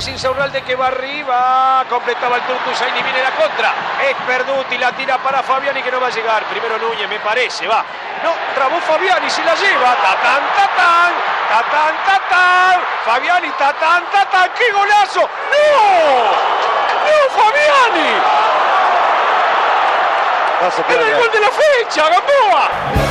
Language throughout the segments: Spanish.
Vez Insaurralde que va arriba. Completaba el Turco Usaini. Viene la contra. Es Perduti. La tira para Fabiani que no va a llegar. Primero Núñez, me parece. Va. No, trabó Fabiani. Se la lleva. Tatán, tatán. Tatán, tatán. Fabiani, tatán, tatán. ¡Qué golazo! ¡No! ¡No, Fabiani! ¡Era el gol de la fecha, Gamboa!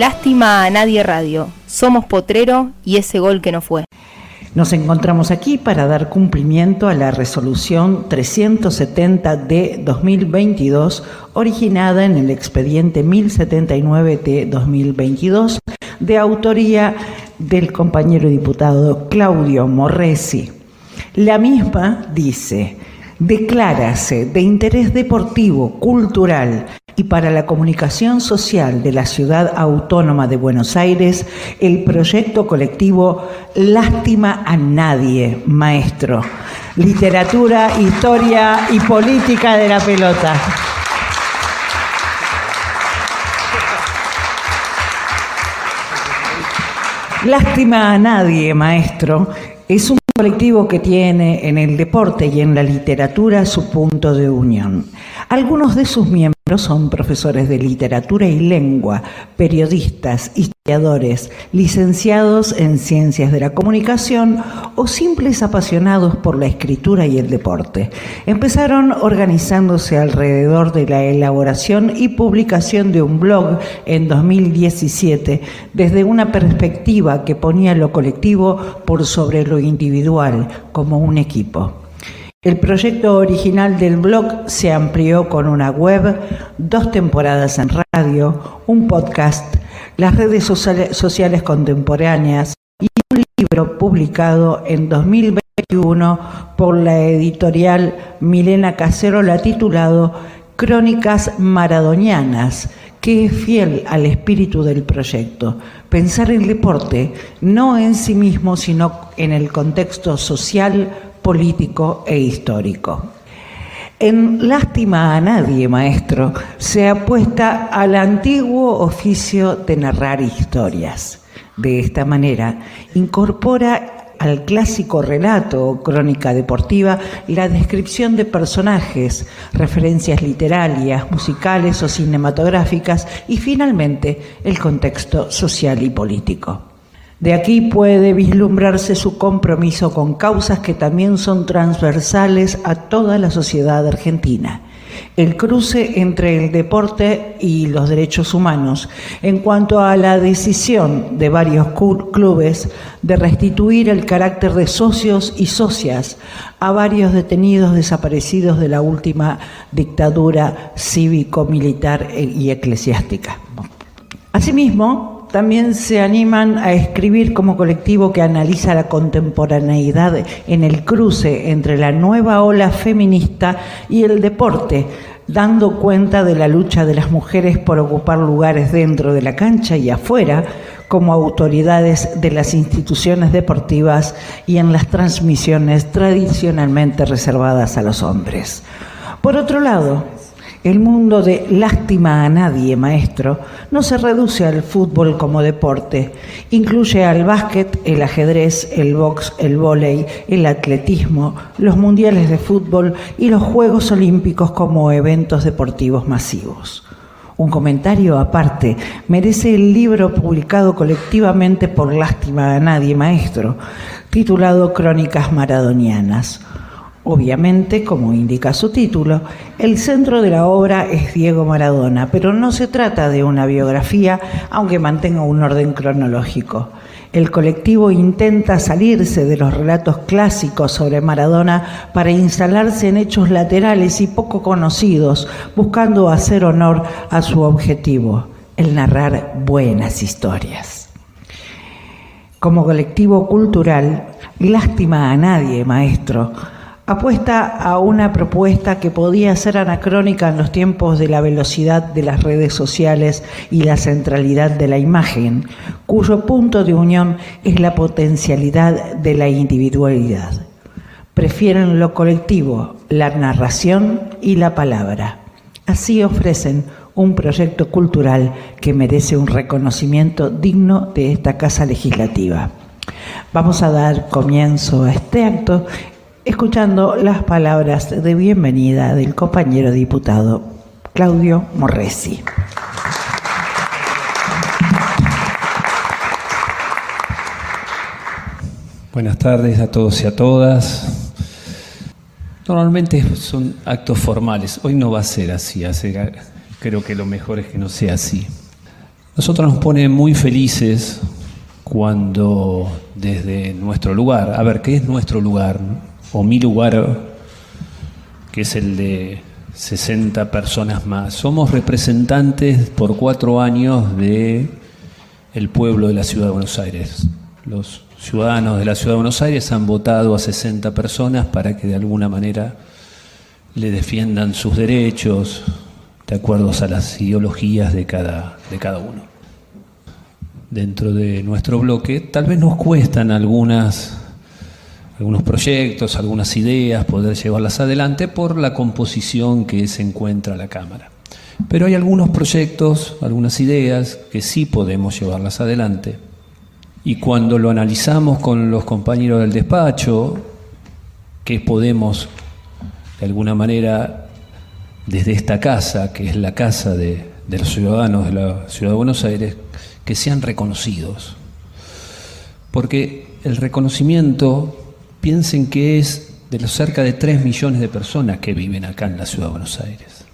Lástima a Nadie Radio. Somos Potrero y ese gol que no fue. Nos encontramos aquí para dar cumplimiento a la resolución 370 de 2022, originada en el expediente 1079 de 2022, de autoría del compañero diputado Claudio Morresi. La misma dice, declárase de interés deportivo, cultural y para la comunicación social de la Ciudad Autónoma de Buenos Aires el proyecto colectivo Lástima a Nadie, maestro. Literatura, historia y política de la pelota. Lástima a nadie, maestro. Es un colectivo que tiene en el deporte y en la literatura su punto de unión. Algunos de sus miembros son profesores de literatura y lengua, periodistas, historiadores, licenciados en ciencias de la comunicación o simples apasionados por la escritura y el deporte. Empezaron organizándose alrededor de la elaboración y publicación de un blog en 2017 desde una perspectiva que ponía lo colectivo por sobre lo individual como un equipo. El proyecto original del blog se amplió con una web, dos temporadas en radio, un podcast, las redes sociales, contemporáneas y un libro publicado en 2021 por la editorial Milena Cacerola titulado Crónicas Maradonianas, que es fiel al espíritu del proyecto. Pensar el deporte no en sí mismo, sino en el contexto social, político e histórico. En Lástima a Nadie, maestro, se apuesta al antiguo oficio de narrar historias. De esta manera, incorpora al clásico relato o crónica deportiva la descripción de personajes, referencias literarias, musicales o cinematográficas y finalmente el contexto social y político. De aquí puede vislumbrarse su compromiso con causas que también son transversales a toda la sociedad argentina. El cruce entre el deporte y los derechos humanos en cuanto a la decisión de varios clubes de restituir el carácter de socios y socias a varios detenidos desaparecidos de la última dictadura cívico-militar y eclesiástica. Asimismo, también se animan a escribir como colectivo que analiza la contemporaneidad en el cruce entre la nueva ola feminista y el deporte, dando cuenta de la lucha de las mujeres por ocupar lugares dentro de la cancha y afuera, como autoridades de las instituciones deportivas y en las transmisiones tradicionalmente reservadas a los hombres. Por otro lado, el mundo de lástima a nadie, maestro, no se reduce al fútbol como deporte. Incluye al básquet, el ajedrez, el box, el vóley, el atletismo, los mundiales de fútbol y los Juegos Olímpicos como eventos deportivos masivos. Un comentario aparte merece el libro publicado colectivamente por Lástima a Nadie Maestro, titulado Crónicas Maradonianas. Obviamente, como indica su título, el centro de la obra es Diego Maradona, pero no se trata de una biografía, aunque mantenga un orden cronológico. El colectivo intenta salirse de los relatos clásicos sobre Maradona para instalarse en hechos laterales y poco conocidos, buscando hacer honor a su objetivo, el narrar buenas historias. Como colectivo cultural, lástima a nadie, maestro, apuesta a una propuesta que podía ser anacrónica en los tiempos de la velocidad de las redes sociales y la centralidad de la imagen, cuyo punto de unión es la potencialidad de la individualidad. Prefieren lo colectivo, la narración y la palabra. Así ofrecen un proyecto cultural que merece un reconocimiento digno de esta Casa Legislativa. Vamos a dar comienzo a este acto escuchando las palabras de bienvenida del compañero diputado Claudio Morresi. Buenas tardes a todos y a todas. Normalmente son actos formales, hoy no va a ser así, creo que lo mejor es que no sea así. Nosotros nos pone muy felices cuando desde nuestro lugar, a ver, ¿qué es nuestro lugar? O mi lugar, que es el de 60 personas más. Somos representantes por cuatro años de el pueblo de la ciudad de Buenos Aires. Los ciudadanos de la ciudad de Buenos Aires han votado a 60 personas para que de alguna manera le defiendan sus derechos de acuerdo a las ideologías de cada, de cada uno. Dentro de nuestro bloque tal vez nos cuestan algunas algunos proyectos, algunas ideas, poder llevarlas adelante por la composición que se encuentra la Cámara. Pero hay algunos proyectos, algunas ideas que sí podemos llevarlas adelante. Y cuando lo analizamos con los compañeros del despacho, que podemos, de alguna manera, desde esta casa, que es la casa de, los ciudadanos de la Ciudad de Buenos Aires, que sean reconocidos. Porque el reconocimiento piensen que es de los cerca de 3 millones de personas que viven acá en la ciudad de Buenos Aires.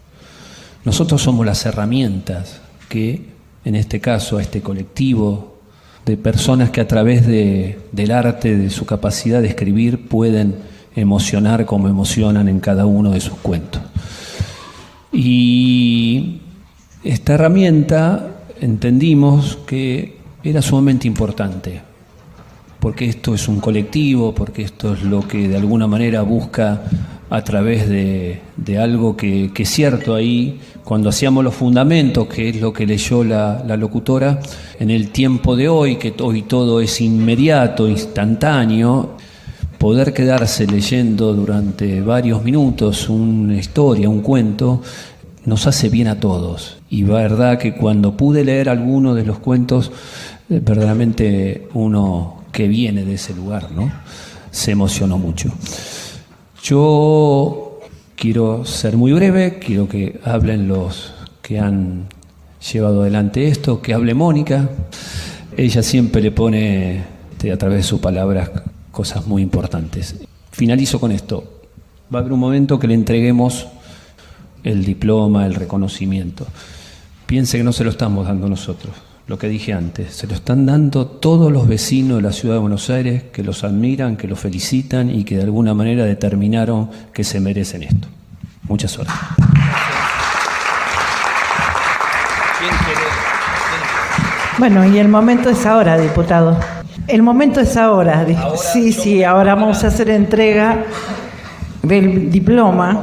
Nosotros somos las herramientas que, en este caso, a este colectivo de personas que a través de, del arte, de su capacidad de escribir, pueden emocionar como emocionan en cada uno de sus cuentos. Y esta herramienta entendimos que era sumamente importante porque esto es un colectivo, porque esto es lo que de alguna manera busca a través de, algo que, es cierto ahí, cuando hacíamos los fundamentos, que es lo que leyó la, la, locutora, en el tiempo de hoy, que hoy todo es inmediato, instantáneo, poder quedarse leyendo durante varios minutos una historia, un cuento, nos hace bien a todos. Y verdad que cuando pude leer alguno de los cuentos, eh, verdaderamente uno que viene de ese lugar, ¿no? Se emocionó mucho. Yo quiero ser muy breve, quiero que hablen los que han llevado adelante esto, que hable Mónica. Ella siempre le pone este, a través de sus palabras cosas muy importantes. Finalizo con esto. Va a haber un momento que le entreguemos el diploma, el reconocimiento. Piense que no se lo estamos dando nosotros lo que dije antes, se lo están dando todos los vecinos de la ciudad de Buenos Aires que los admiran, que los felicitan y que de alguna manera determinaron que se merecen esto. Mucha suerte. Bueno, y el momento es ahora, diputado. El momento es ahora. sí, sí, ahora vamos a hacer entrega del diploma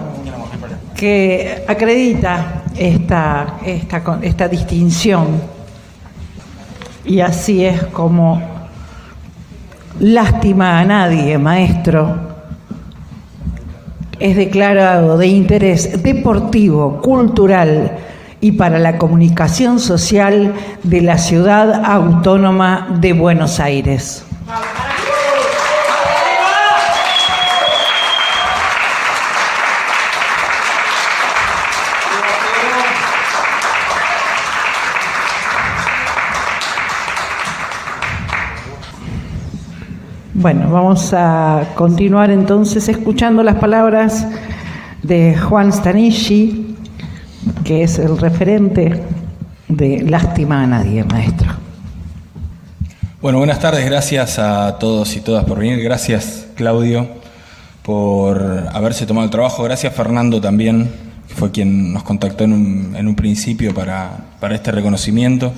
que acredita esta, esta, esta distinción y así es como lástima a nadie, maestro, es declarado de interés deportivo, cultural y para la comunicación social de la ciudad autónoma de Buenos Aires. Bueno, vamos a continuar entonces escuchando las palabras de Juan Stanishi, que es el referente de Lástima a Nadie, maestro. Bueno, buenas tardes, gracias a todos y todas por venir, gracias Claudio por haberse tomado el trabajo, gracias Fernando también, que fue quien nos contactó en un, en un principio para, para este reconocimiento.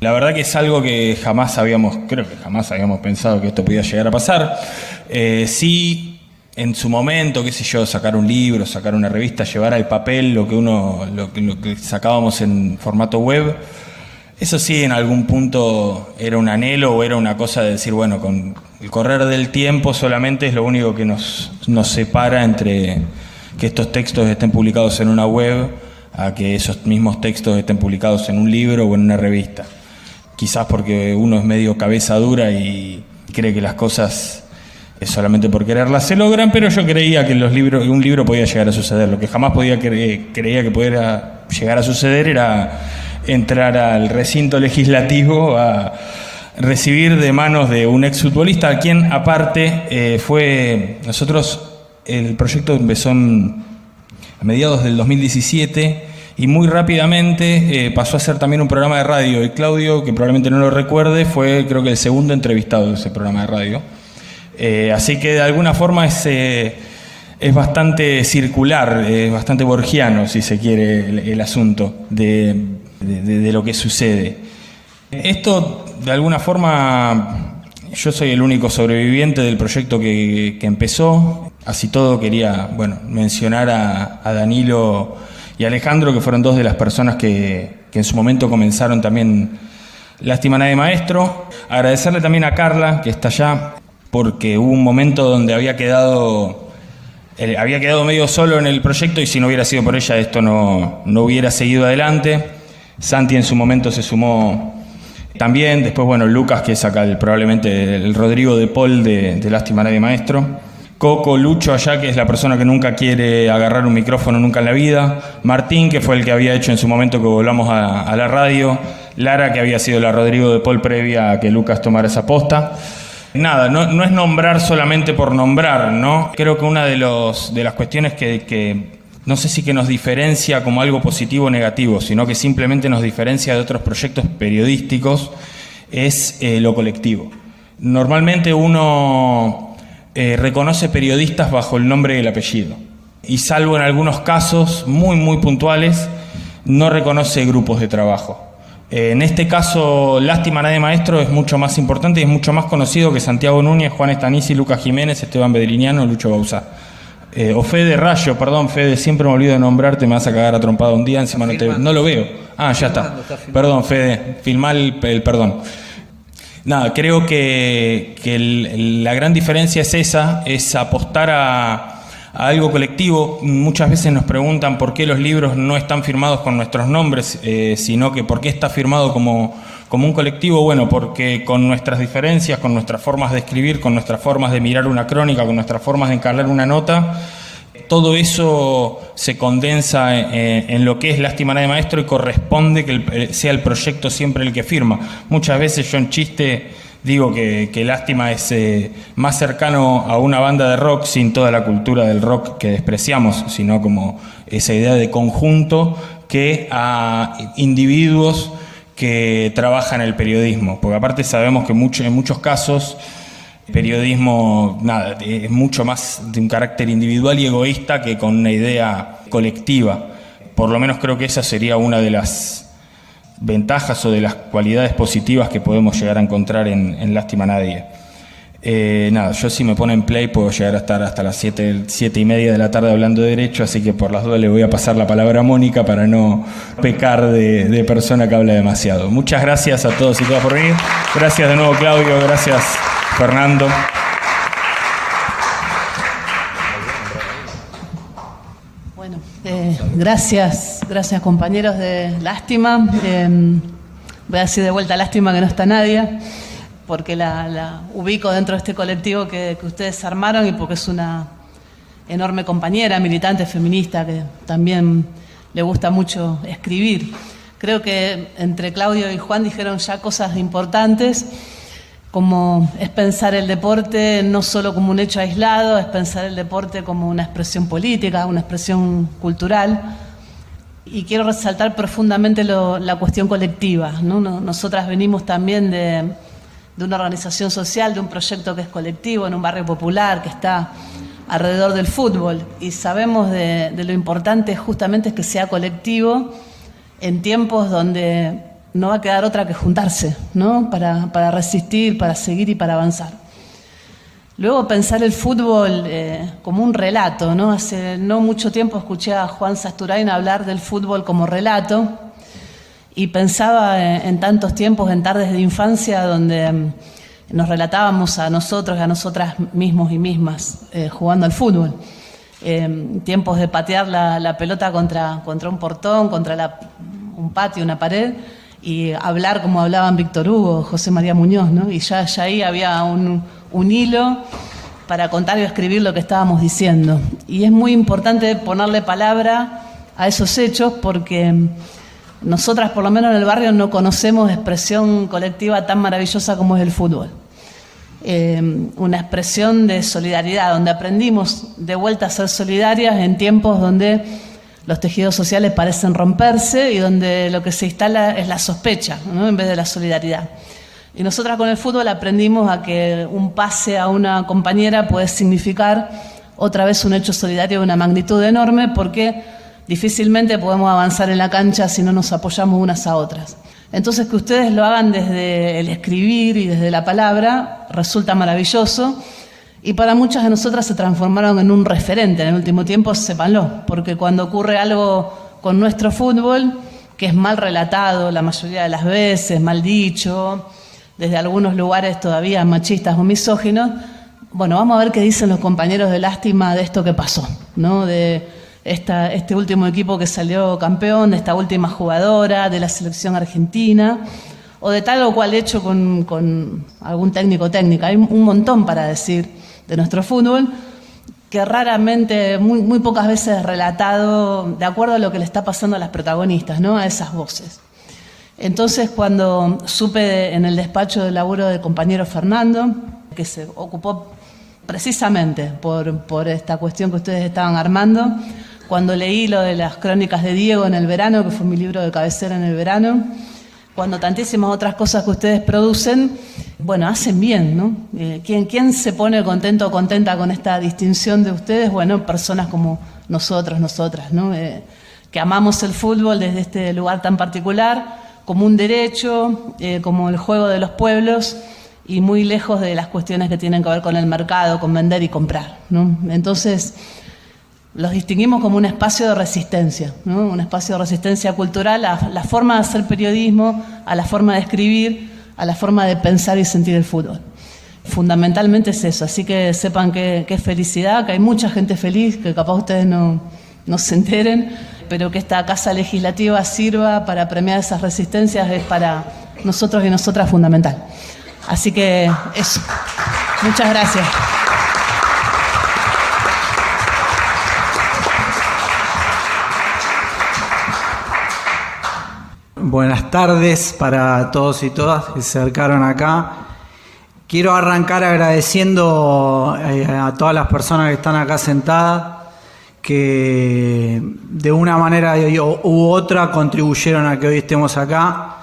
La verdad que es algo que jamás habíamos, creo que jamás habíamos pensado que esto podía llegar a pasar. Eh, sí, en su momento, qué sé yo, sacar un libro, sacar una revista, llevar al papel lo que uno, lo, que sacábamos en formato web. Eso sí, en algún punto era un anhelo o era una cosa de decir, bueno, con el correr del tiempo solamente es lo único que nos, nos separa entre que estos textos estén publicados en una web a que esos mismos textos estén publicados en un libro o en una revista quizás porque uno es medio cabeza dura y cree que las cosas solamente por quererlas se logran, pero yo creía que los libros, un libro podía llegar a suceder. Lo que jamás podía creía que pudiera llegar a suceder era entrar al recinto legislativo a recibir de manos de un exfutbolista, a quien aparte eh, fue, nosotros, el proyecto empezó a mediados del 2017 y muy rápidamente eh, pasó a ser también un programa de radio. Y Claudio, que probablemente no lo recuerde, fue creo que el segundo entrevistado de ese programa de radio. Eh, así que de alguna forma es, eh, es bastante circular, es bastante borgiano, si se quiere, el, asunto de, de, lo que sucede. Esto, de alguna forma, yo soy el único sobreviviente del proyecto que, que empezó. Así todo quería bueno, mencionar a, Danilo y Alejandro, que fueron dos de las personas que, en su momento comenzaron también Lástima Nadie Maestro. Agradecerle también a Carla, que está allá, porque hubo un momento donde había quedado, había quedado medio solo en el proyecto y si no hubiera sido por ella esto no, no hubiera seguido adelante. Santi en su momento se sumó también, después bueno, Lucas, que es acá probablemente el Rodrigo de Paul de, de Lástima Nadie Maestro. Coco Lucho allá, que es la persona que nunca quiere agarrar un micrófono nunca en la vida. Martín, que fue el que había hecho en su momento que volvamos a, la radio. Lara, que había sido la Rodrigo de Paul previa a que Lucas tomara esa posta. Nada, no, es nombrar solamente por nombrar, ¿no? Creo que una de, las cuestiones que, no sé si que nos diferencia como algo positivo o negativo, sino que simplemente nos diferencia de otros proyectos periodísticos, es eh, lo colectivo. Normalmente uno eh, reconoce periodistas bajo el nombre y el apellido. Y salvo en algunos casos muy, muy puntuales, no reconoce grupos de trabajo. Eh, en este caso, Lástima Nadie Maestro es mucho más importante y es mucho más conocido que Santiago Núñez, Juan Estanisi, Lucas Jiménez, Esteban Bedriniano, Lucho Bausa. Eh, o Fede Rayo, perdón, Fede, siempre me olvido de nombrarte, me vas a cagar a trompada un día, encima no, te, no lo veo. Ah, ya está. Perdón, Fede, filmar el perdón. Nada, creo que, la gran diferencia es esa, es apostar a, algo colectivo. Muchas veces nos preguntan por qué los libros no están firmados con nuestros nombres, eh, sino que por qué está firmado como, como un colectivo. Bueno, porque con nuestras diferencias, con nuestras formas de escribir, con nuestras formas de mirar una crónica, con nuestras formas de encargar una nota, todo eso se condensa en, lo que es Lástima de Maestro y corresponde que sea el proyecto siempre el que firma. Muchas veces yo en chiste digo que, Lástima es eh, más cercano a una banda de rock sin toda la cultura del rock que despreciamos, sino como esa idea de conjunto que a individuos que trabajan el periodismo, porque aparte sabemos que en muchos casos periodismo, nada, es mucho más de un carácter individual y egoísta que con una idea colectiva. Por lo menos creo que esa sería una de las ventajas o de las cualidades positivas que podemos llegar a encontrar en, Lástima Nadie. Eh, nada, yo si me pone en play puedo llegar a estar hasta las 7 siete, y media de la tarde hablando de derecho, así que por las dudas le voy a pasar la palabra a Mónica para no pecar de, de persona que habla demasiado. Muchas gracias a todos y todas por venir. Gracias de nuevo Claudio, gracias Fernando. Bueno, eh, gracias, gracias compañeros de Lástima. Em, voy a decir de vuelta Lástima que no está nadie, porque la, ubico dentro de este colectivo que, que ustedes armaron y porque es una enorme compañera, militante feminista, que también le gusta mucho escribir. Creo que entre Claudio y Juan dijeron ya cosas importantes como es pensar el deporte no solo como un hecho aislado, es pensar el deporte como una expresión política, una expresión cultural. Y quiero resaltar profundamente la cuestión colectiva. Nosotras venimos también de, una organización social, de un proyecto que es colectivo, en un barrio popular, que está alrededor del fútbol. Y sabemos de lo importante justamente es que sea colectivo en tiempos donde no va a quedar otra que juntarse, ¿no? Para, resistir, para seguir y para avanzar. Luego pensar el fútbol eh, como un relato, ¿no? Hace no mucho tiempo escuché a Juan Sasturain hablar del fútbol como relato y pensaba en, tantos tiempos, en tardes de infancia, donde mm, nos relatábamos a nosotros a nosotras mismos y mismas eh, jugando al fútbol. Eh, tiempos de patear la, pelota contra, contra un portón, contra un patio, una pared, y hablar como hablaban Víctor Hugo, José María Muñoz, ¿no? Y ya, ya ahí había un, un hilo para contar y escribir lo que estábamos diciendo. Y es muy importante ponerle palabra a esos hechos porque nosotras, por lo menos en el barrio, no conocemos expresión colectiva tan maravillosa como es el fútbol. Eh, una expresión de solidaridad, donde aprendimos de vuelta a ser solidarias en tiempos donde los tejidos sociales parecen romperse y donde lo que se instala es la sospecha en vez de la solidaridad. Y nosotras con el fútbol aprendimos a que un pase a una compañera puede significar otra vez un hecho solidario de una magnitud enorme porque difícilmente podemos avanzar en la cancha si no nos apoyamos unas a otras. Entonces que ustedes lo hagan desde el escribir y desde la palabra resulta maravilloso y para muchas de nosotras se transformaron en un referente en el último tiempo, sépanlo, porque cuando ocurre algo con nuestro fútbol, que es mal relatado la mayoría de las veces, mal dicho, desde algunos lugares todavía machistas o misóginos, bueno, vamos a ver qué dicen los compañeros de lástima de esto que pasó, ¿no? De esta, este último equipo que salió campeón, de esta última jugadora, de la selección argentina, o de tal o cual hecho con, algún técnico técnica. Hay un montón para decir de nuestro fútbol, que raramente, muy, pocas veces es relatado de acuerdo a lo que le está pasando a las protagonistas, ¿no? a esas voces. Entonces, cuando supe en el despacho de laburo del compañero Fernando, que se ocupó precisamente por, por esta cuestión que ustedes estaban armando, cuando leí lo de las crónicas de Diego en el verano, que fue mi libro de cabecera en el verano, cuando tantísimas otras cosas que ustedes producen, bueno, hacen bien, ¿no? Eh, ¿quién, se pone contento o contenta con esta distinción de ustedes? Bueno, personas como nosotros, nosotras, ¿no? Eh, que amamos el fútbol desde este lugar tan particular, como un derecho, eh, como el juego de los pueblos y muy lejos de las cuestiones que tienen que ver con el mercado, con vender y comprar, ¿no? Entonces, los distinguimos como un espacio de resistencia, un espacio de resistencia cultural a la forma de hacer periodismo, a la forma de escribir, a la forma de pensar y sentir el fútbol. Fundamentalmente es eso, así que sepan que, es felicidad, que hay mucha gente feliz, que capaz ustedes no, no se enteren, pero que esta casa legislativa sirva para premiar esas resistencias es para nosotros y nosotras fundamental. Así que eso. Muchas gracias. Buenas tardes para todos y todas que se acercaron acá. Quiero arrancar agradeciendo eh, a todas las personas que están acá sentadas, que de una manera u otra contribuyeron a que hoy estemos acá,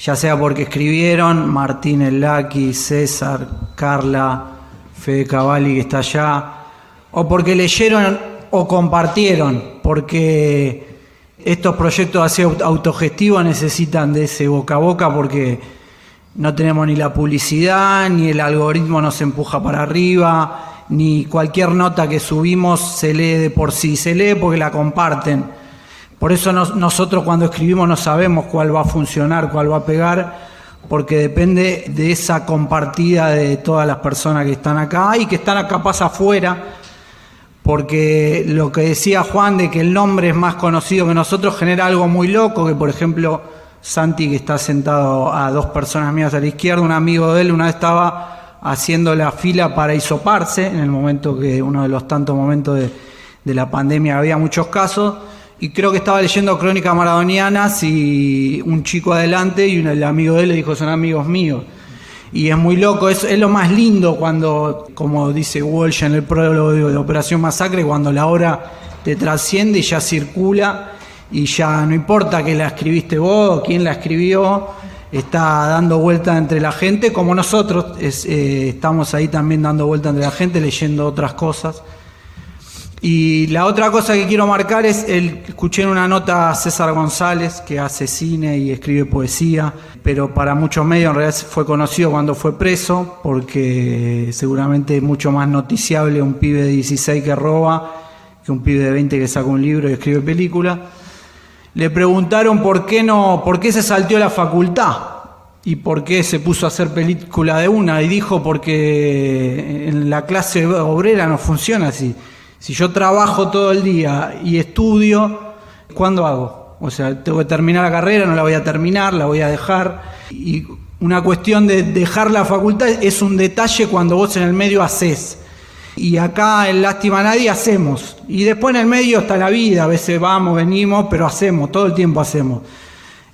ya sea porque escribieron, Martín Elaki, César, Carla, Fede Cavalli que está allá, o porque leyeron o compartieron, porque estos proyectos así autogestivos necesitan de ese boca a boca porque no tenemos ni la publicidad, ni el algoritmo nos empuja para arriba, ni cualquier nota que subimos se lee de por sí, se lee porque la comparten. Por eso nosotros cuando escribimos no sabemos cuál va a funcionar, cuál va a pegar, porque depende de esa compartida de todas las personas que están acá y que están acá pasa afuera porque lo que decía Juan de que el nombre es más conocido que nosotros genera algo muy loco, que por ejemplo Santi que está sentado a dos personas mías a la izquierda, un amigo de él una vez estaba haciendo la fila para isoparse, en el momento que uno de los tantos momentos de, la pandemia había muchos casos, y creo que estaba leyendo crónicas maradonianas y un chico adelante y un, el amigo de él le dijo, son amigos míos. Y es muy loco, es, lo más lindo cuando, como dice Walsh en el prólogo de Operación Masacre, cuando la obra te trasciende y ya circula y ya no importa que la escribiste vos o quién la escribió, está dando vuelta entre la gente, como nosotros eh, estamos ahí también dando vuelta entre la gente, leyendo otras cosas. Y la otra cosa que quiero marcar es, el, escuché en una nota a César González, que hace cine y escribe poesía, pero para muchos medios en realidad fue conocido cuando fue preso, porque seguramente es mucho más noticiable un pibe de 16 que roba que un pibe de 20 que saca un libro y escribe película. Le preguntaron por qué no, por qué se salteó la facultad y por qué se puso a hacer película de una y dijo porque en la clase obrera no funciona así si yo trabajo todo el día y estudio, ¿cuándo hago? O sea, tengo que terminar la carrera, no la voy a terminar, la voy a dejar. Y una cuestión de dejar la facultad es un detalle cuando vos en el medio haces. Y acá en Lástima Nadie hacemos. Y después en el medio está la vida, a veces vamos, venimos, pero hacemos, todo el tiempo hacemos.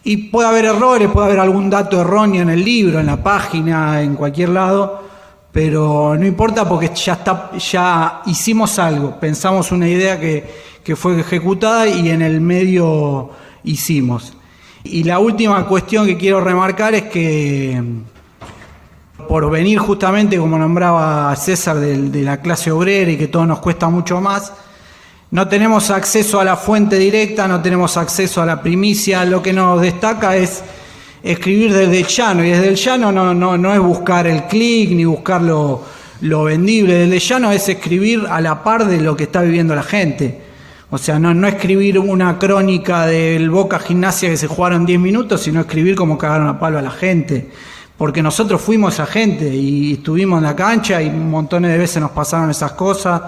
Y puede haber errores, puede haber algún dato erróneo en el libro, en la página, en cualquier lado pero no importa porque ya, está, ya hicimos algo, pensamos una idea que, fue ejecutada y en el medio hicimos. Y la última cuestión que quiero remarcar es que por venir justamente, como nombraba César, de, la clase obrera y que todo nos cuesta mucho más, no tenemos acceso a la fuente directa, no tenemos acceso a la primicia, lo que nos destaca es escribir desde el llano, y desde el llano no, no, no es buscar el clic ni buscar lo, vendible, desde el llano es escribir a la par de lo que está viviendo la gente. O sea, no, no escribir una crónica del Boca Gimnasia que se jugaron 10 minutos, sino escribir como cagaron a palo a la gente. Porque nosotros fuimos esa gente y estuvimos en la cancha y montones de veces nos pasaron esas cosas.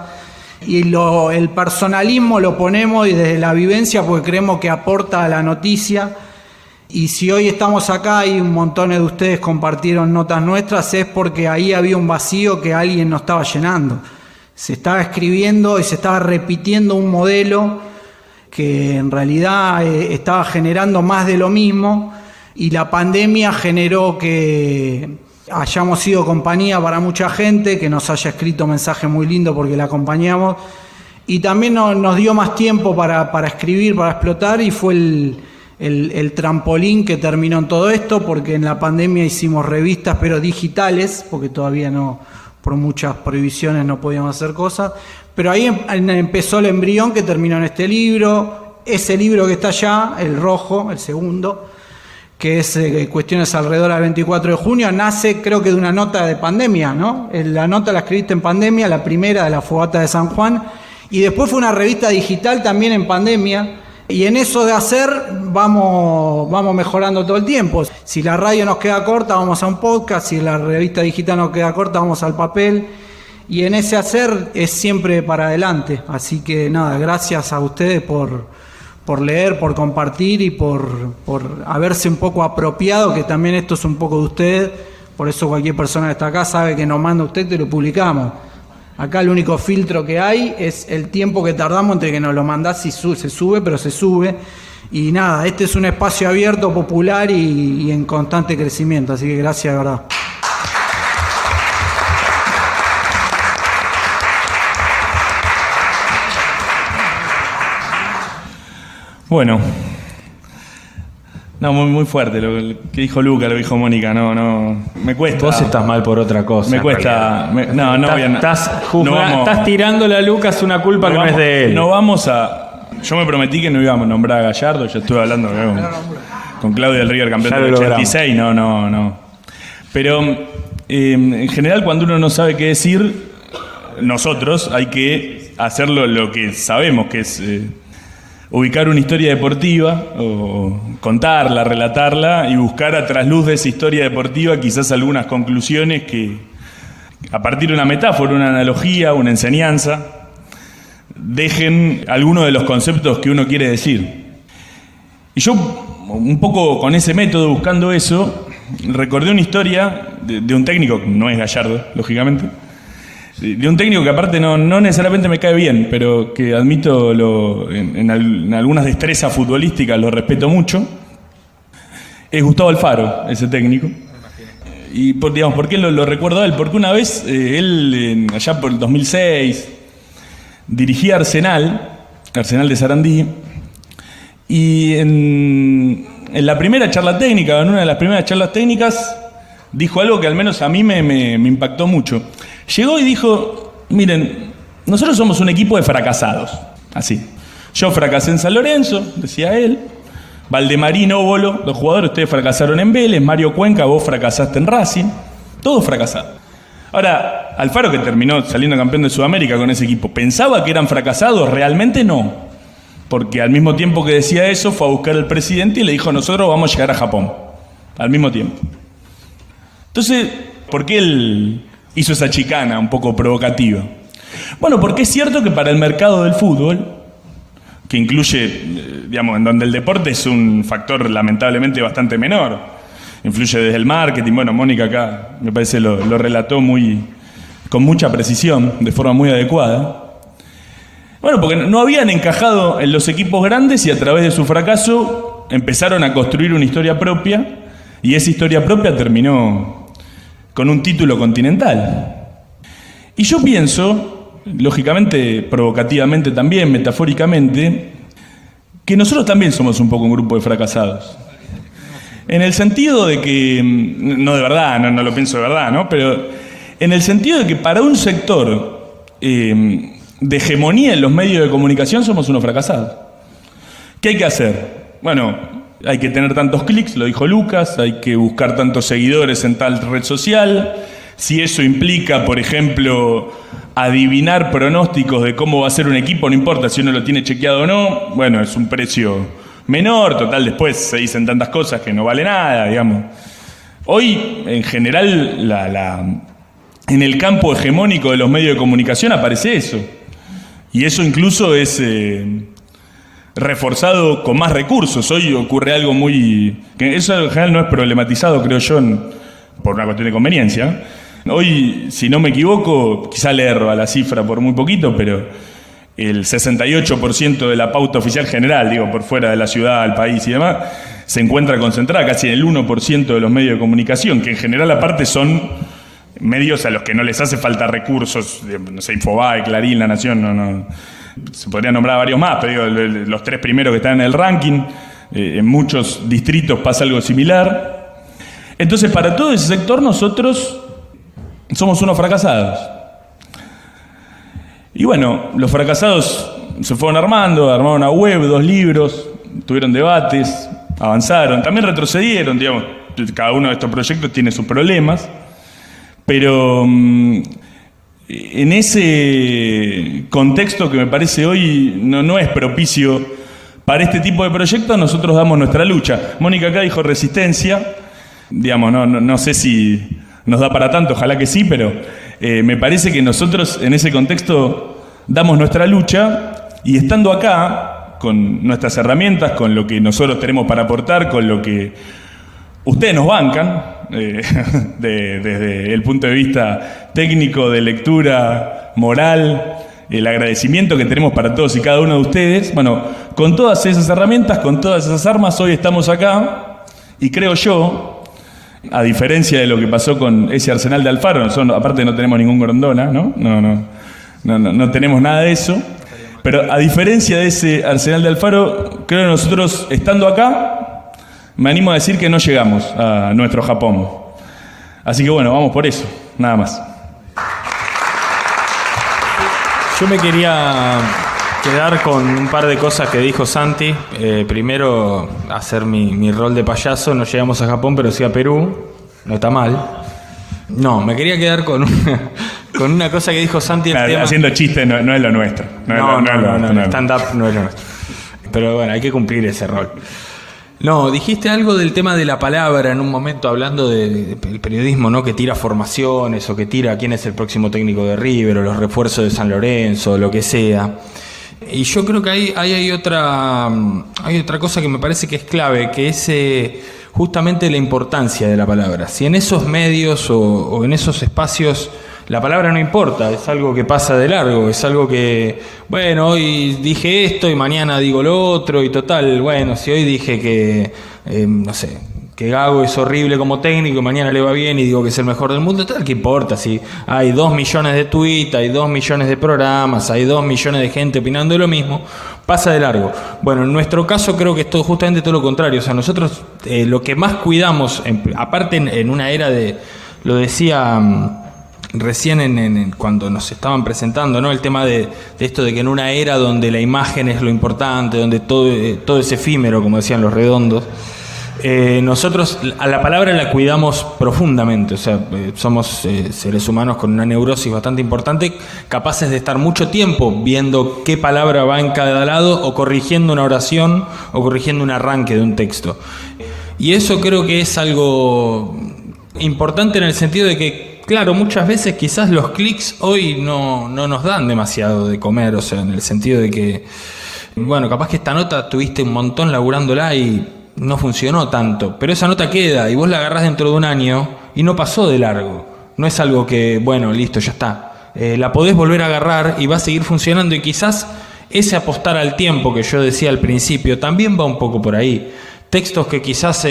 Y lo, el personalismo lo ponemos y desde la vivencia porque creemos que aporta a la noticia y si hoy estamos acá y un montón de ustedes compartieron notas nuestras, es porque ahí había un vacío que alguien no estaba llenando. Se estaba escribiendo y se estaba repitiendo un modelo que en realidad eh, estaba generando más de lo mismo y la pandemia generó que hayamos sido compañía para mucha gente, que nos haya escrito mensajes muy lindos porque la acompañamos y también nos, dio más tiempo para, para escribir, para explotar y fue el trampolín que terminó en todo esto, porque en la pandemia hicimos revistas, pero digitales, porque todavía no, por muchas prohibiciones no podíamos hacer cosas. Pero ahí em, empezó el embrión que terminó en este libro, ese libro que está allá, el rojo, el segundo, que es eh, Cuestiones alrededor del 24 de junio, nace creo que de una nota de pandemia, ¿no? La nota la escribiste en pandemia, la primera de la fogata de San Juan, y después fue una revista digital también en pandemia, y en eso de hacer vamos, vamos mejorando todo el tiempo. Si la radio nos queda corta, vamos a un podcast. Si la revista digital nos queda corta, vamos al papel. Y en ese hacer es siempre para adelante. Así que nada, gracias a ustedes por, por leer, por compartir y por, por haberse un poco apropiado, que también esto es un poco de ustedes. Por eso cualquier persona que está acá sabe que nos manda usted y lo publicamos. Acá el único filtro que hay es el tiempo que tardamos entre que nos lo mandás y se sube, pero se sube. Y nada, este es un espacio abierto, popular y, en constante crecimiento. Así que gracias, de verdad. Bueno, no, muy, muy fuerte lo que dijo Luca, lo dijo Mónica, no, no. Me cuesta. Vos estás mal por otra cosa. Me cuesta. no, no estás, voy a, estás, tirándole a Lucas una culpa que no es de él. No vamos a. Yo me prometí que no íbamos a nombrar a Gallardo, yo estuve hablando con, Claudio del River, campeón del 86, no, no, no. Pero em, en general, cuando uno no sabe qué decir, nosotros hay que hacerlo lo que sabemos, que es. Eh, ubicar una historia deportiva, o contarla, relatarla y buscar a trasluz de esa historia deportiva quizás algunas conclusiones que, a partir de una metáfora, una analogía, una enseñanza, dejen algunos de los conceptos que uno quiere decir. Y yo, un poco con ese método, buscando eso, recordé una historia de, un técnico, no es Gallardo, lógicamente, de un técnico que aparte no, necesariamente me cae bien, pero que admito lo, en, algunas destrezas futbolísticas lo respeto mucho, es Gustavo Alfaro, ese técnico. Y por, ¿por qué lo, recuerdo a él? Porque una vez eh, él, allá por el 2006, dirigía Arsenal, Arsenal de Sarandí, y en, la primera charla técnica, en una de las primeras charlas técnicas, dijo algo que al menos a mí me impactó mucho. Llegó y dijo, miren, nosotros somos un equipo de fracasados, así. Yo fracasé en San Lorenzo, decía él, Valdemarín, Óbolo, los jugadores, ustedes fracasaron en Vélez, Mario Cuenca, vos fracasaste en Racing, todos fracasados. Ahora, Alfaro que terminó saliendo campeón de Sudamérica con ese equipo, ¿pensaba que eran fracasados? Realmente no. Porque al mismo tiempo que decía eso, fue a buscar al presidente y le dijo, nosotros vamos a llegar a Japón. Al mismo tiempo. Entonces, ¿por qué él hizo esa chicana un poco provocativa? Bueno, porque es cierto que para el mercado del fútbol, que incluye, eh, digamos, en donde el deporte es un factor lamentablemente bastante menor, influye desde el marketing, bueno, Mónica acá me parece lo, relató muy, con mucha precisión, de forma muy adecuada. Bueno, porque no habían encajado en los equipos grandes y a través de su fracaso empezaron a construir una historia propia y esa historia propia terminó con un título continental. Y yo pienso, lógicamente, provocativamente también, metafóricamente, que nosotros también somos un poco un grupo de fracasados. En el sentido de que, mm, no de verdad, no, no lo pienso de verdad, ¿no? Pero en el sentido de que para un sector eh, de hegemonía en los medios de comunicación somos unos fracasados. ¿Qué hay que hacer? Bueno, hay que tener tantos clics, lo dijo Lucas, hay que buscar tantos seguidores en tal red social. Si eso implica, por ejemplo, adivinar pronósticos de cómo va a ser un equipo, no importa si uno lo tiene chequeado o no, bueno, es un precio menor, total, después se dicen tantas cosas que no vale nada, digamos. Hoy, en general, la- la- en el campo hegemónico de los medios de comunicación aparece eso. Y eso incluso es eh, reforzado con más recursos. Hoy ocurre algo muy... que eso en general no es problematizado, creo yo, por una cuestión de conveniencia. Hoy, si no me equivoco, quizá le erro a la cifra por muy poquito, pero el 68% de la pauta oficial general, digo, por fuera de la ciudad, el país y demás, se encuentra concentrada casi en el 1% de los medios de comunicación, que en general aparte son medios a los que no les hace falta recursos, no sé, Infobae, Clarín, La Nación, no, no. Se podría nombrar varios más, pero digo, los tres primeros que están en el ranking, eh, en muchos distritos pasa algo similar. Entonces, para todo ese sector nosotros somos unos fracasados. Y bueno, los fracasados se fueron armando, armaron una web, dos libros, tuvieron debates, avanzaron, también retrocedieron, digamos, cada uno de estos proyectos tiene sus problemas, pero mm, en ese contexto que me parece hoy no, no es propicio para este tipo de proyectos, nosotros damos nuestra lucha. Mónica acá dijo resistencia, digamos, no, no, no sé si nos da para tanto, ojalá que sí, pero eh, me parece que nosotros en ese contexto damos nuestra lucha y estando acá, con nuestras herramientas, con lo que nosotros tenemos para aportar, con lo que ustedes nos bancan, eh, de- desde el punto de vista técnico, de lectura, moral, el agradecimiento que tenemos para todos y cada uno de ustedes. Bueno, con todas esas herramientas, con todas esas armas, hoy estamos acá y creo yo, a diferencia de lo que pasó con ese arsenal de Alfaro, aparte no tenemos ningún Grondona, ¿no? No, no, no, no, no tenemos nada de eso. Pero a diferencia de ese arsenal de Alfaro, creo que nosotros, estando acá, me animo a decir que no llegamos a nuestro Japón. Así que bueno, vamos por eso, nada más. Yo me quería quedar con un par de cosas que dijo Santi. Eh, primero, hacer mi, mi rol de payaso. No llegamos a Japón, pero sí a Perú. No está mal. No, me quería quedar con una, con una cosa que dijo Santi. el tema- Haciendo chistes no, no es lo nuestro. No, no, no, no, stand-up no es lo nuestro. Pero bueno, hay que cumplir ese rol. No, dijiste algo del tema de la palabra en un momento hablando del periodismo, ¿no? Que tira formaciones o que tira quién es el próximo técnico de River o los refuerzos de San Lorenzo o lo que sea. Y yo creo que ahí, ahí hay otra mm, hay otra cosa que me parece que es clave, que es eh, justamente la importancia de la palabra. Si en esos medios o, en esos espacios la palabra no importa, es algo que pasa de largo, es algo que, bueno, hoy dije esto y mañana digo lo otro y total, bueno, si hoy dije que, eh, no sé, que Gago es horrible como técnico y mañana le va bien y digo que es el mejor del mundo, tal, ¿qué importa? Si hay dos millones de tweets, hay dos millones de programas, hay dos millones de gente opinando lo mismo, pasa de largo. Bueno, en nuestro caso creo que es todo, justamente todo lo contrario. O sea, nosotros eh, lo que más cuidamos, aparte en, una era de, lo decía mm, recién en, cuando nos estaban presentando, ¿no? El tema de, esto de que en una era donde la imagen es lo importante, donde todo, eh, todo es efímero, como decían los redondos, eh, nosotros a la palabra la cuidamos profundamente, o sea, eh, somos eh, seres humanos con una neurosis bastante importante, capaces de estar mucho tiempo viendo qué palabra va en cada lado o corrigiendo una oración o corrigiendo un arranque de un texto. Y eso creo que es algo importante en el sentido de que, claro, muchas veces quizás los clics hoy no, no nos dan demasiado de comer, o sea, en el sentido de que, bueno, capaz que esta nota tuviste un montón laburándola y no funcionó tanto, pero esa nota queda y vos la agarrás dentro de un año y no pasó de largo. No es algo que, bueno, listo, ya está. Eh, la podés volver a agarrar y va a seguir funcionando y quizás ese apostar al tiempo que yo decía al principio también va un poco por ahí. Textos que quizás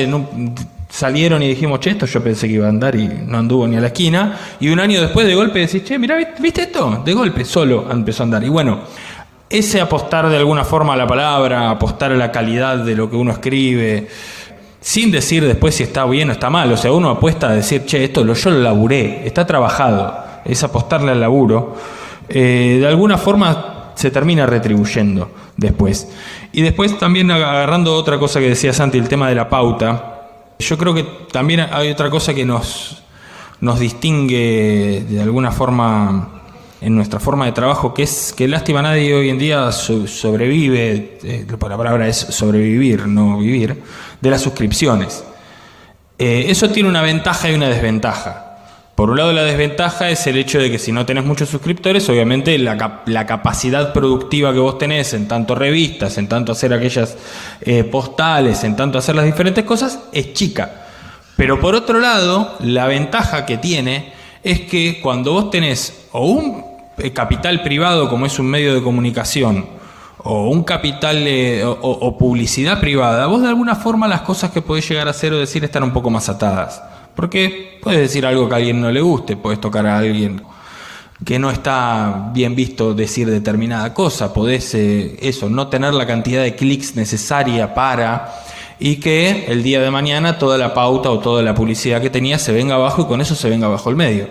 salieron y dijimos, che, esto yo pensé que iba a andar y no anduvo ni a la esquina. Y un año después de golpe decís, che, mira, ¿viste esto? De golpe, solo empezó a andar. Y bueno, ese apostar de alguna forma a la palabra, apostar a la calidad de lo que uno escribe, sin decir después si está bien o está mal. O sea, uno apuesta a decir, che, esto lo, yo lo laburé, está trabajado, es apostarle al laburo. Eh, de alguna forma se termina retribuyendo después. Y después también agarrando otra cosa que decía Santi, el tema de la pauta, yo creo que también hay otra cosa que nos, nos distingue de alguna forma en nuestra forma de trabajo, que es que lástima nadie hoy en día sobrevive, eh, la palabra es sobrevivir, no vivir, de las suscripciones. Eh, eso tiene una ventaja y una desventaja. Por un lado la desventaja es el hecho de que si no tenés muchos suscriptores, obviamente la, la capacidad productiva que vos tenés en tanto revistas, en tanto hacer aquellas eh, postales, en tanto hacer las diferentes cosas, es chica. Pero por otro lado, la ventaja que tiene es que cuando vos tenés o un capital privado como es un medio de comunicación o un capital o, publicidad privada, vos de alguna forma las cosas que podés llegar a hacer o decir están un poco más atadas. Porque puedes decir algo que a alguien no le guste, puedes tocar a alguien que no está bien visto decir determinada cosa, podés eh, eso, no tener la cantidad de clics necesaria para y que el día de mañana toda la pauta o toda la publicidad que tenía se venga abajo y con eso se venga abajo el medio.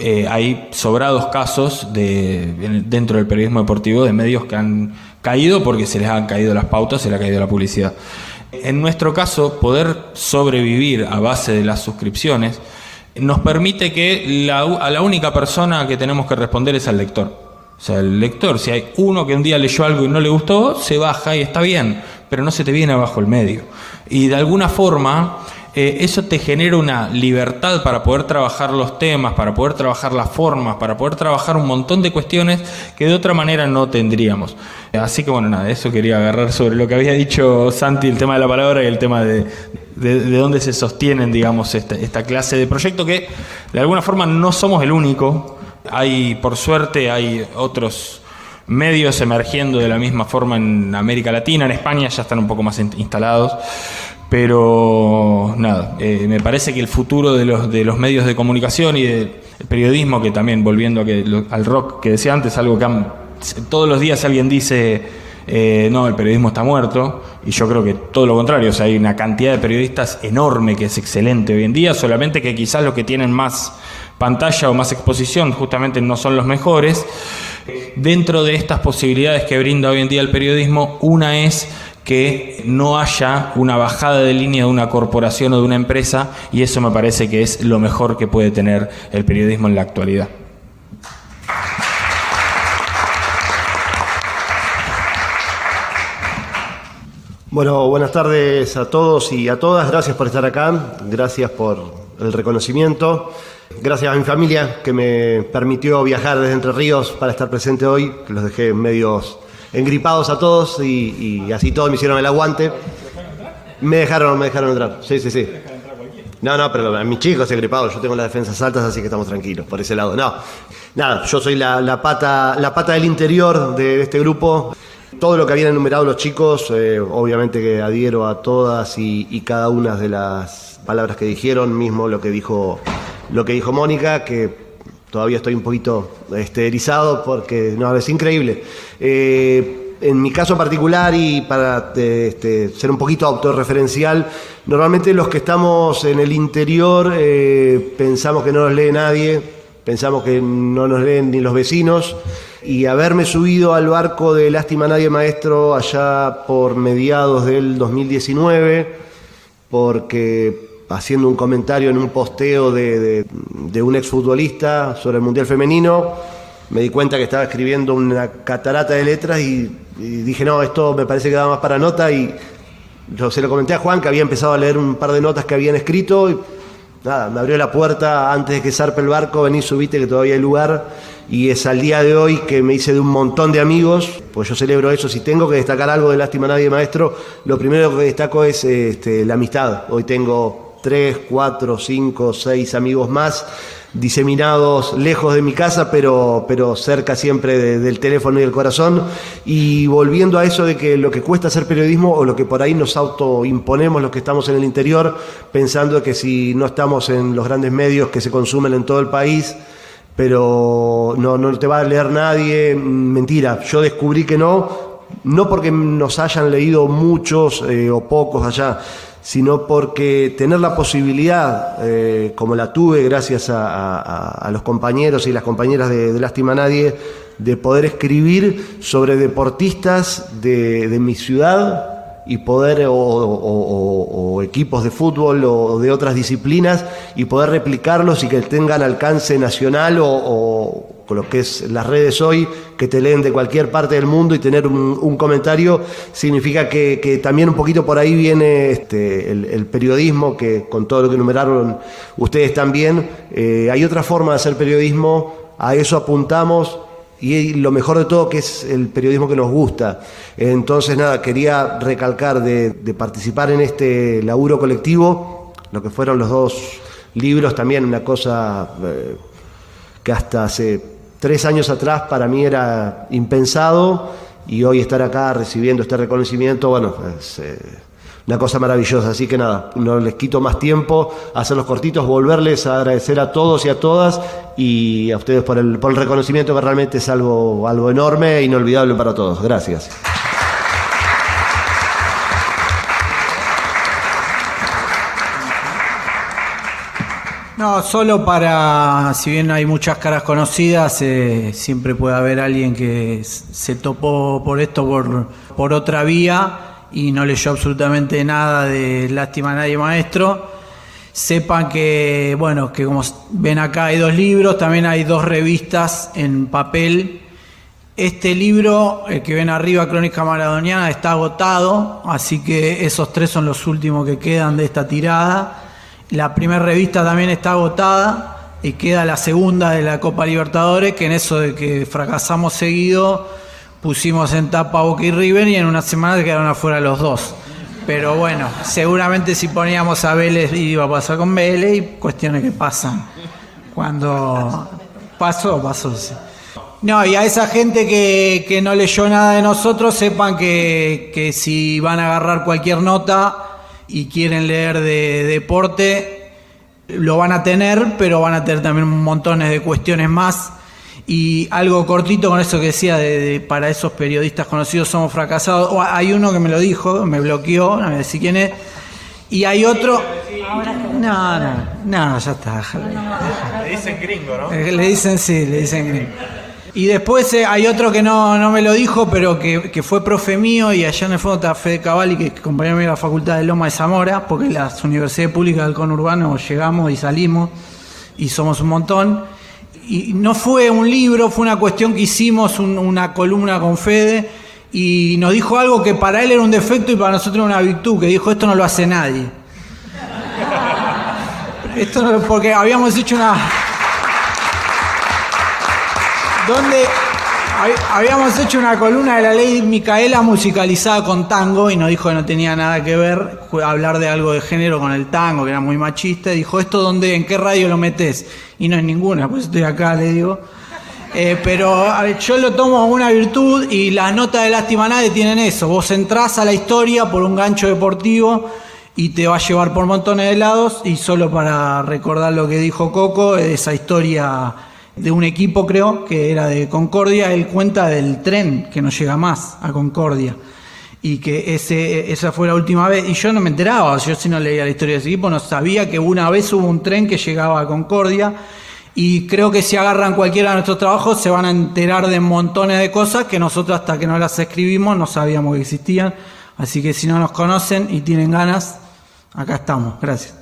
Eh, hay sobrados casos de, dentro del periodismo deportivo de medios que han caído porque se les han caído las pautas, se les ha caído la publicidad. En nuestro caso, poder sobrevivir a base de las suscripciones nos permite que a la única persona que tenemos que responder es al lector. O sea, el lector, si hay uno que un día leyó algo y no le gustó, se baja y está bien, pero no se te viene abajo el medio. Y de alguna forma eh, eso te genera una libertad para poder trabajar los temas, para poder trabajar las formas, para poder trabajar un montón de cuestiones que de otra manera no tendríamos. Así que bueno, nada, eso quería agarrar sobre lo que había dicho Santi, el tema de la palabra y el tema de, de, dónde se sostienen, digamos, esta, esta clase de proyecto que de alguna forma no somos el único. Hay, por suerte, hay otros medios emergiendo de la misma forma en América Latina, en España ya están un poco más instalados. Pero nada, eh, me parece que el futuro de los, de los medios de comunicación y del periodismo, que también volviendo a que, al rock que decía antes, algo que todos los días alguien dice, eh, no, el periodismo está muerto, y yo creo que todo lo contrario, o sea, hay una cantidad de periodistas enorme que es excelente hoy en día, solamente que quizás los que tienen más pantalla o más exposición justamente no son los mejores. Dentro de estas posibilidades que brinda hoy en día el periodismo, una es que no haya una bajada de línea de una corporación o de una empresa y eso me parece que es lo mejor que puede tener el periodismo en la actualidad. Bueno, buenas tardes a todos y a todas. Gracias por estar acá. Gracias por el reconocimiento. Gracias a mi familia que me permitió viajar desde Entre Ríos para estar presente hoy, los dejé medios engripados a todos y, así todos me hicieron el aguante. Me dejaron, me dejaron entrar. Sí, sí, sí. No, no, pero a mis chicos engripados, yo tengo las defensas altas, así que estamos tranquilos por ese lado. No, nada, yo soy la, pata, la pata del interior de este grupo. Todo lo que habían enumerado los chicos, eh, obviamente que adhiero a todas y, y, cada una de las palabras que dijeron, mismo lo que dijo, lo que dijo Mónica, que todavía estoy un poquito este, erizado porque no, es increíble. Eh, en mi caso particular y para este, ser un poquito autorreferencial, normalmente los que estamos en el interior eh, pensamos que no nos lee nadie, pensamos que no nos leen ni los vecinos y haberme subido al barco de Lástima Nadie Maestro allá por mediados del 2019, porque haciendo un comentario en un posteo de, un exfutbolista sobre el Mundial Femenino, me di cuenta que estaba escribiendo una catarata de letras y, dije, no, esto me parece que da más para nota y yo se lo comenté a Juan que había empezado a leer un par de notas que habían escrito y nada, me abrió la puerta antes de que zarpe el barco, vení, subiste que todavía hay lugar. Y es al día de hoy que me hice de un montón de amigos, pues yo celebro eso, si tengo que destacar algo de Lástima Nadie Maestro, lo primero que destaco es este, la amistad, hoy tengo tres, cuatro, cinco, seis amigos más diseminados lejos de mi casa, pero, pero cerca siempre del teléfono y del corazón. Y volviendo a eso de que lo que cuesta hacer periodismo o lo que por ahí nos autoimponemos los que estamos en el interior, pensando que si no estamos en los grandes medios que se consumen en todo el país, pero no, no te va a leer nadie, mentira, yo descubrí que no, no porque nos hayan leído muchos eh, o pocos allá, sino porque tener la posibilidad, eh, como la tuve gracias a, los compañeros y las compañeras de, Lástima Nadie, de poder escribir sobre deportistas de, de mi ciudad y poder, o, equipos de fútbol o de otras disciplinas, y poder replicarlos y que tengan alcance nacional o, con lo que es las redes hoy, que te leen de cualquier parte del mundo y tener un, comentario, significa que, también un poquito por ahí viene este, el, periodismo, que con todo lo que numeraron ustedes también, eh, hay otra forma de hacer periodismo, a eso apuntamos y lo mejor de todo que es el periodismo que nos gusta. Entonces, nada, quería recalcar de, participar en este laburo colectivo, lo que fueron los dos libros, también una cosa eh, que hasta hace tres años atrás para mí era impensado y hoy estar acá recibiendo este reconocimiento, bueno, es... Eh, una cosa maravillosa. Así que nada, no les quito más tiempo, hacerlos cortitos, volverles a agradecer a todos y a todas y a ustedes por el, por el reconocimiento que realmente es algo, algo enorme e inolvidable para todos. Gracias. No, solo para, si bien hay muchas caras conocidas, eh, siempre puede haber alguien que se topó por esto por, por otra vía y no leyó absolutamente nada de Lástima a Nadie Maestro, sepan que, bueno, que como ven acá hay dos libros, también hay dos revistas en papel. Este libro, el que ven arriba, Crónica Maradoniana, está agotado, así que esos tres son los últimos que quedan de esta tirada. La primera revista también está agotada y queda la segunda de la Copa Libertadores, que en eso de que fracasamos seguido, pusimos en tapa Boca y River y en una semana quedaron afuera los dos. Pero bueno, seguramente si poníamos a Vélez iba a pasar con Vélez y cuestiones que pasan. Cuando pasó, pasó. No, y a esa gente que, no leyó nada de nosotros, sepan que, que, si van a agarrar cualquier nota y quieren leer de deporte, lo van a tener, pero van a tener también montones de cuestiones más y algo cortito con eso que decía de, para esos periodistas conocidos somos fracasados. hay uno que me lo dijo, me bloqueó, no me decir quién es. Y hay otro. No, no, no, ya está. Le dicen gringo, ¿no? Eh, le dicen sí, le dicen gringo. Y después eh, hay otro que no, no me lo dijo, pero que, que, fue profe mío y allá en el fondo está Fede Cavalli, que es compañero mío de la Facultad de Loma de Zamora, porque las universidades públicas del conurbano llegamos y salimos y somos un montón y no fue un libro, fue una cuestión que hicimos, una columna con Fede, y nos dijo algo que para él era un defecto y para nosotros era una virtud, que dijo, esto no lo hace nadie. Esto no, porque habíamos hecho una... ¿Dónde habíamos hecho una columna de la ley Micaela musicalizada con tango y nos dijo que no tenía nada que ver hablar de algo de género con el tango, que era muy machista. Dijo, ¿esto dónde, en qué radio lo metes? Y no en ninguna, pues estoy acá, le digo. Eh, pero yo lo tomo como una virtud y las notas de lástima nadie tienen eso. Vos entrás a la historia por un gancho deportivo y te va a llevar por montones de lados y solo para recordar lo que dijo Coco, esa historia de un equipo creo que era de Concordia, él cuenta del tren que no llega más a Concordia y que ese, esa fue la última vez. Y yo no me enteraba, yo si no leía la historia de ese equipo, no sabía que una vez hubo un tren que llegaba a Concordia. Y creo que si agarran cualquiera de nuestros trabajos se van a enterar de montones de cosas que nosotros hasta que no las escribimos no sabíamos que existían. Así que si no nos conocen y tienen ganas, acá estamos. Gracias.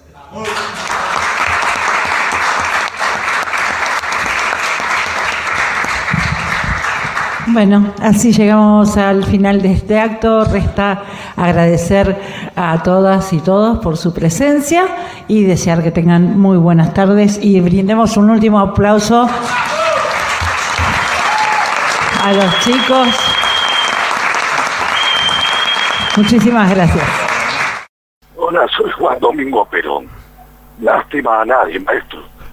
Bueno, así llegamos al final de este acto. Resta agradecer a todas y todos por su presencia y desear que tengan muy buenas tardes y brindemos un último aplauso a los chicos. Muchísimas gracias. Hola, soy Juan Domingo Perón. Lástima a nadie, maestro.